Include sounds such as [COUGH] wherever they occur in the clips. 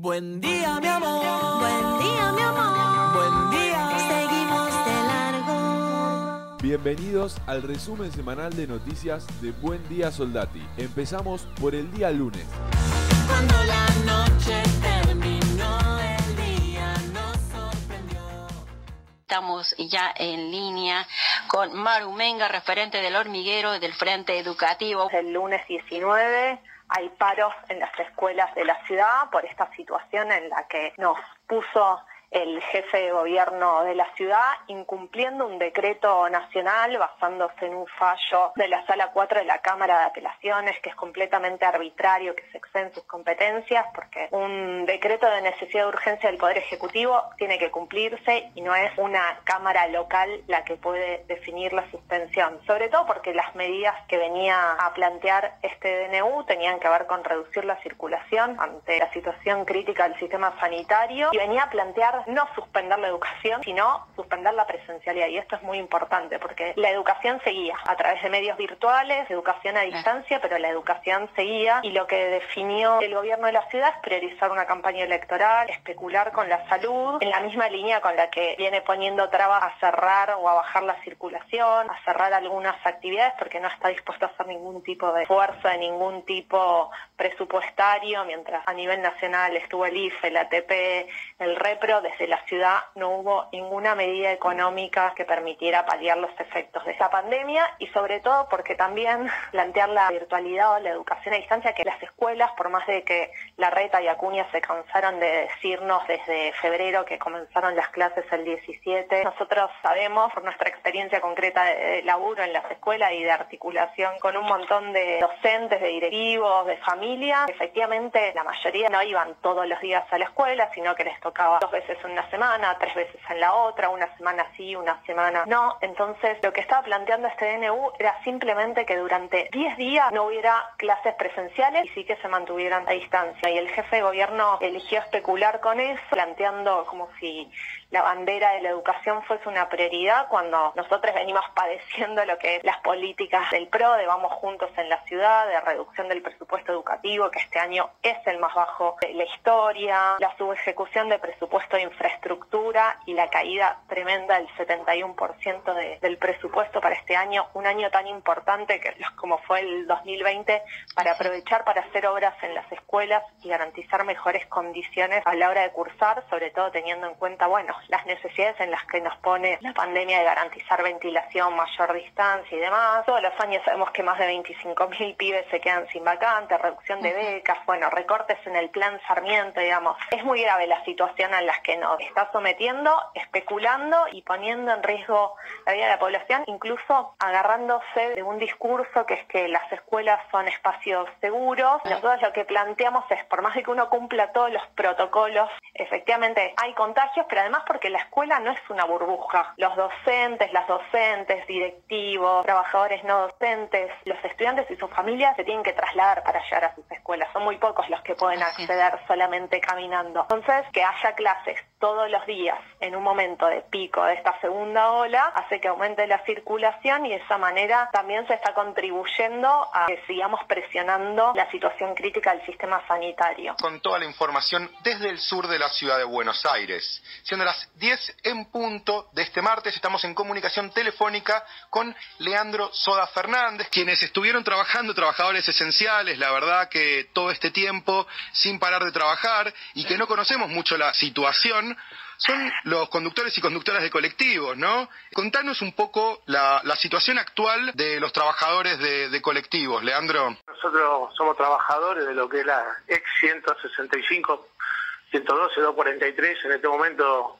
Buen día, mi amor. Buen día, mi amor. Buen día. Seguimos de largo. Bienvenidos al resumen semanal de noticias de Buen Día Soldati. Empezamos por el día lunes. Cuando la noche terminó, el día nos sorprendió. Estamos ya en línea con Maru Menga, referente del hormiguero del Frente Educativo. el lunes 19 hay paros en las escuelas de la ciudad por esta situación en la que nos puso el jefe de gobierno de la ciudad incumpliendo un decreto nacional basándose en un fallo de la sala 4 de la Cámara de Apelaciones que es completamente arbitrario, que se exceden sus competencias porque un decreto de necesidad de urgencia del Poder Ejecutivo tiene que cumplirse y no es una Cámara local la que puede definir la suspensión, sobre todo porque las medidas que venía a plantear este DNU tenían que ver con reducir la circulación ante la situación crítica del sistema sanitario y venía a plantear no suspender la educación, sino suspender la presencialidad. Y esto es muy importante porque la educación seguía a través de medios virtuales, educación a distancia, pero la educación seguía y lo que definió el gobierno de la ciudad es priorizar una campaña electoral, especular con la salud, en la misma línea con la que viene poniendo trabas a cerrar o a bajar la circulación, a cerrar algunas actividades porque no está dispuesto a hacer ningún tipo de esfuerzo, de ningún tipo presupuestario, mientras a nivel nacional estuvo el IFE, el ATP, el REPRO, desde la ciudad no hubo ninguna medida económica que permitiera paliar los efectos de esta pandemia y sobre todo porque también [LAUGHS] plantear la virtualidad o la educación a distancia, que las escuelas, por más de que la reta y Acuña se cansaron de decirnos desde febrero que comenzaron las clases el 17, nosotros sabemos por nuestra experiencia concreta de laburo en las escuelas y de articulación con un montón de docentes, de directivos, de familias, efectivamente la mayoría no iban todos los días a la escuela, sino que les tocaba dos veces en una semana, tres veces en la otra, una semana sí, una semana no. Entonces, lo que estaba planteando este DNU era simplemente que durante 10 días no hubiera clases presenciales y sí que se mantuvieran a distancia. Y el jefe de gobierno eligió especular con eso, planteando como si la bandera de la educación fuese una prioridad cuando nosotros venimos [LAUGHS] padeciendo lo que es las políticas del PRO, de vamos juntos en la ciudad, de reducción del presupuesto educativo, que este año es el más bajo de la historia, la subejecución de presupuesto infraestructura y la caída tremenda del 71% de- del presupuesto para este año, un año tan importante que como fue el 2020, para aprovechar para hacer obras en las escuelas y garantizar mejores condiciones a la hora de cursar, sobre todo teniendo en cuenta, bueno, las necesidades en las que nos pone la pandemia de garantizar ventilación, mayor distancia y demás. Todos los años sabemos que más de 25.000 pibes se quedan sin vacantes, reducción de becas, bueno, recortes en el plan Sarmiento, digamos. Es muy grave la situación a la que nos está sometiendo, especulando y poniendo en riesgo la vida de la población, incluso agarrándose de un discurso que es que las escuelas son espacios seguros. Nosotros lo que planteamos es, por más de que uno cumpla todos los protocolos, efectivamente hay contagios, pero además porque la escuela no es una burbuja. Los docentes, las docentes, directivos, trabajadores no docentes, los estudiantes y sus familias se tienen que trasladar para llegar a sus escuelas. Son muy pocos los que pueden acceder solamente caminando. Entonces, que haya clases todos los días en un momento de pico de esta segunda ola hace que aumente la circulación y de esa manera también se está contribuyendo a que sigamos presionando la situación crítica del sistema sanitario. con toda la información desde el sur de la ciudad de Buenos Aires. Siendo las 10 en punto de este martes, estamos en comunicación telefónica con Leandro Soda Fernández, quienes estuvieron trabajando, trabajadores esenciales, la verdad que todo este tiempo sin parar de trabajar y que no conocemos mucho la situación. Son los conductores y conductoras de colectivos, ¿no? Contanos un poco la, situación actual de los trabajadores de, de colectivos, Leandro. Nosotros somos trabajadores de lo que es la ex 165, 112, 243. En este momento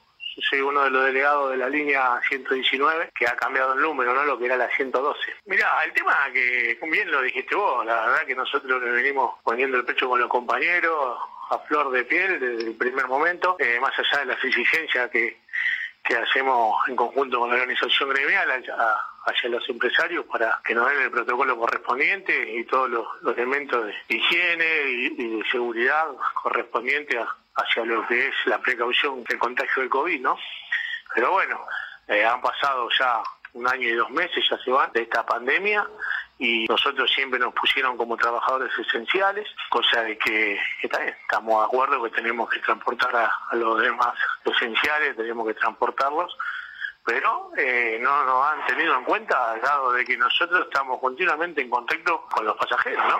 soy uno de los delegados de la línea 119, que ha cambiado el número, ¿no? Lo que era la 112. Mirá, el tema que bien lo dijiste vos, la verdad que nosotros le venimos poniendo el pecho con los compañeros a flor de piel desde el primer momento, eh, más allá de la exigencia que, que hacemos en conjunto con la organización gremial hacia, los empresarios para que nos den el protocolo correspondiente y todos los, elementos de higiene y, de seguridad correspondientes hacia lo que es la precaución del contagio del COVID, ¿no? Pero bueno, eh, han pasado ya un año y dos meses, ya se van, de esta pandemia y nosotros siempre nos pusieron como trabajadores esenciales, cosa de que, estamos de acuerdo que tenemos que transportar a, a los demás esenciales, tenemos que transportarlos, pero eh, no nos han tenido en cuenta, dado de que nosotros estamos continuamente en contacto con los pasajeros, ¿no?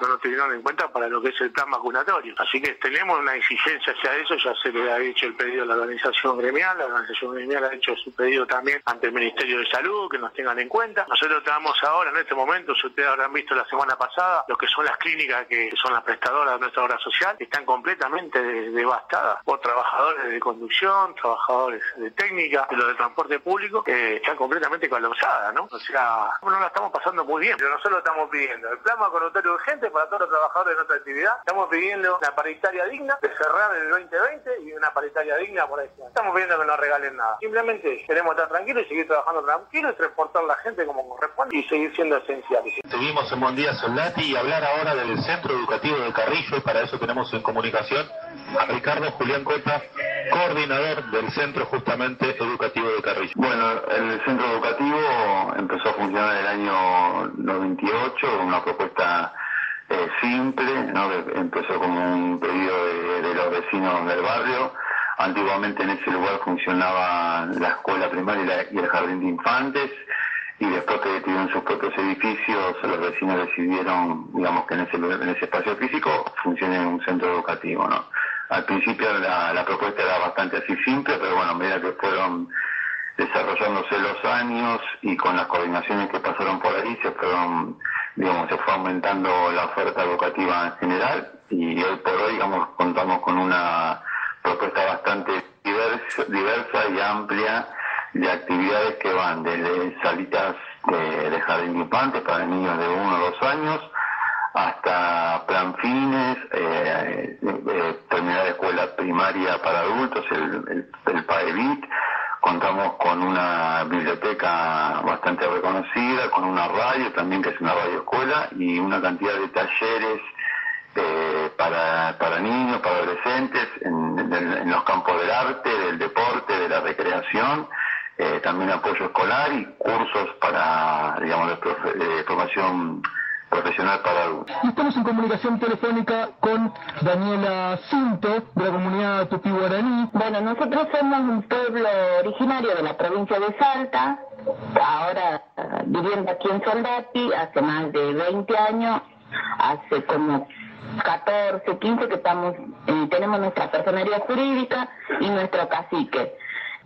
No nos tuvieron en cuenta para lo que es el plan vacunatorio. Así que tenemos una exigencia hacia eso, ya se le ha hecho el pedido a la organización gremial, la organización gremial ha hecho su pedido también ante el Ministerio de Salud, que nos tengan en cuenta. Nosotros estamos ahora, en este momento, ustedes habrán visto la semana pasada, lo que son las clínicas que son las prestadoras de nuestra obra social, están completamente de- devastadas por trabajadores de conducción, trabajadores de técnica, de los de transporte público, que están completamente colapsadas, ¿no? O sea, no la estamos pasando muy bien, pero nosotros estamos pidiendo el plan vacunatorio urgente para todos los trabajadores de nuestra actividad, estamos pidiendo una paritaria digna de cerrar el 2020 y una paritaria digna por ahí. Estamos pidiendo que no regalen nada. Simplemente queremos estar tranquilos y seguir trabajando tranquilos y transportar a la gente como corresponde y seguir siendo esenciales. Seguimos en Buen Día Soldati y hablar ahora del Centro Educativo de Carrillo y para eso tenemos en comunicación a Ricardo Julián Cota, coordinador del Centro justamente Educativo de Carrillo. Bueno, el centro educativo empezó a funcionar en el año 98, una propuesta eh, simple, ¿no? empezó como un pedido de, los vecinos del barrio. Antiguamente en ese lugar funcionaba la escuela primaria y, la- y el jardín de infantes y después que tuvieron sus propios edificios, los vecinos decidieron, digamos, que en ese, en ese espacio físico funcione un centro educativo, ¿no? Al principio la, la propuesta era bastante así simple, pero bueno, a medida que fueron desarrollándose los años y con las coordinaciones que pasaron por ahí se fueron, digamos, se fue aumentando la oferta educativa en general y hoy por hoy, digamos, contamos con una propuesta bastante diversa, diversa y amplia de actividades que van desde salitas de, de jardín infantes para niños de uno o dos años hasta plan fines, eh, eh, terminar escuela primaria para adultos, el, el, el PAEBIT. Contamos con una biblioteca bastante reconocida, con una radio también que es una radio escuela y una cantidad de talleres eh, para, para niños, para adolescentes, en, los campos del arte, del deporte, de la recreación, eh, también apoyo escolar y cursos para, digamos, de, profe- de formación profesional para adultos. Y estamos en comunicación telefónica con Daniela Cinto, de la comunidad Tupí Guaraní. Bueno, nosotros somos un pueblo originario de la provincia de Salta, ahora eh, viviendo aquí en Soldati, hace más de 20 años, hace como 14, 15 que estamos, eh, tenemos nuestra personería jurídica y nuestro cacique.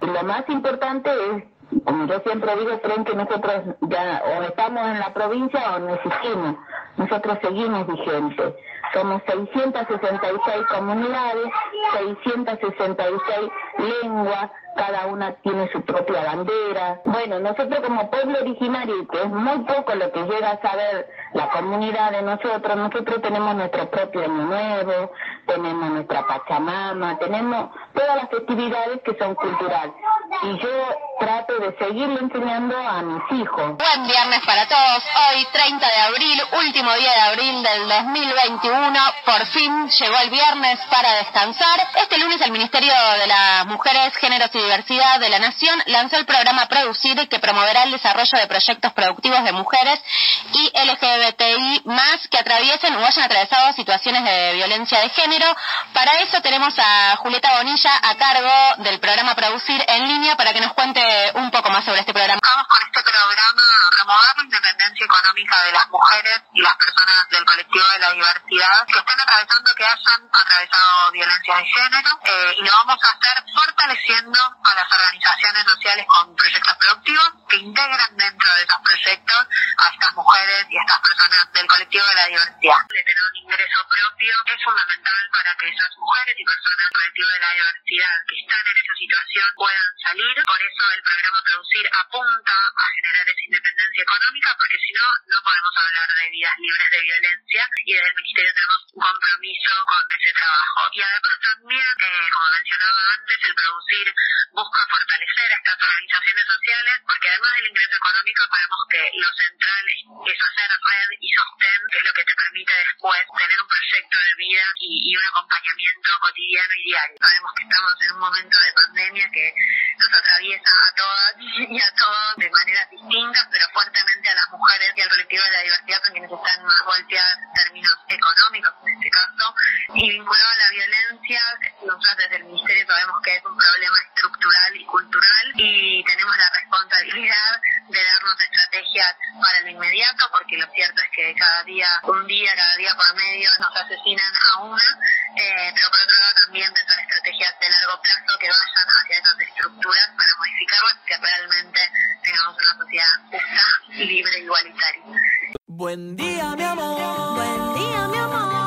Y lo más importante es, como yo siempre digo, creen que nosotros ya o estamos en la provincia o no existimos. Nosotros seguimos vigentes. Somos 666 comunidades, 666 lenguas, cada una tiene su propia bandera. Bueno, nosotros como pueblo originario, que es muy poco lo que llega a saber la comunidad de nosotros, nosotros tenemos nuestro propio año nuevo, tenemos nuestra Pachamama, tenemos todas las festividades que son culturales. Y yo trato de seguirle enseñando a mis hijos. Buen viernes para todos. Hoy, 30 de abril, último día de abril del 2021. Por fin llegó el viernes para descansar. Este lunes el Ministerio de las Mujeres, Géneros y Diversidad de la Nación lanzó el programa Producir que promoverá el desarrollo de proyectos productivos de mujeres y LGBTI más que atraviesen o hayan atravesado situaciones de violencia de género. Para eso tenemos a Julieta Bonilla a cargo del programa Producir en línea para que nos cuente un poco más sobre este programa. Vamos con este programa a promover la independencia económica de las mujeres y las personas del colectivo de la diversidad que estén atravesando, que hayan atravesado violencia de género eh, y lo vamos a hacer fortaleciendo a las organizaciones sociales con proyectos productivos que integran dentro de esos proyectos a estas mujeres y a estas personas del colectivo de la diversidad. De tener un es fundamental para que esas mujeres y personas del colectivo de la diversidad que están en esa situación puedan salir. Por eso el programa Producir apunta a generar esa independencia económica, porque si no, no podemos hablar de vidas libres de violencia y desde el Ministerio tenemos un compromiso con ese trabajo. Y además también, eh, como mencionaba antes, el producir busca fortalecer estas organizaciones sociales, porque además del ingreso económico sabemos que lo central es hacer red y sostén, que es lo que te permite después tener un proyecto de vida y, un acompañamiento cotidiano y diario. Sabemos que estamos en un momento de pandemia que nos atraviesa a todas y a todos de maneras distintas, pero fuertemente a las mujeres y al colectivo de la diversidad son quienes están más golpeadas en términos económicos este caso. Y vinculado a la violencia, nosotros desde el Ministerio sabemos que es un problema estructural y cultural y tenemos la responsabilidad de darnos estrategias para lo inmediato, porque lo cierto es que cada día, un día, cada día por medio nos asesinan a una, eh, pero por otro lado también pensar estrategias de largo plazo que vayan hacia esas estructuras para modificarlas, que realmente tengamos una sociedad justa, libre e igualitaria. Buen día, mi amor. Buen día, mi amor.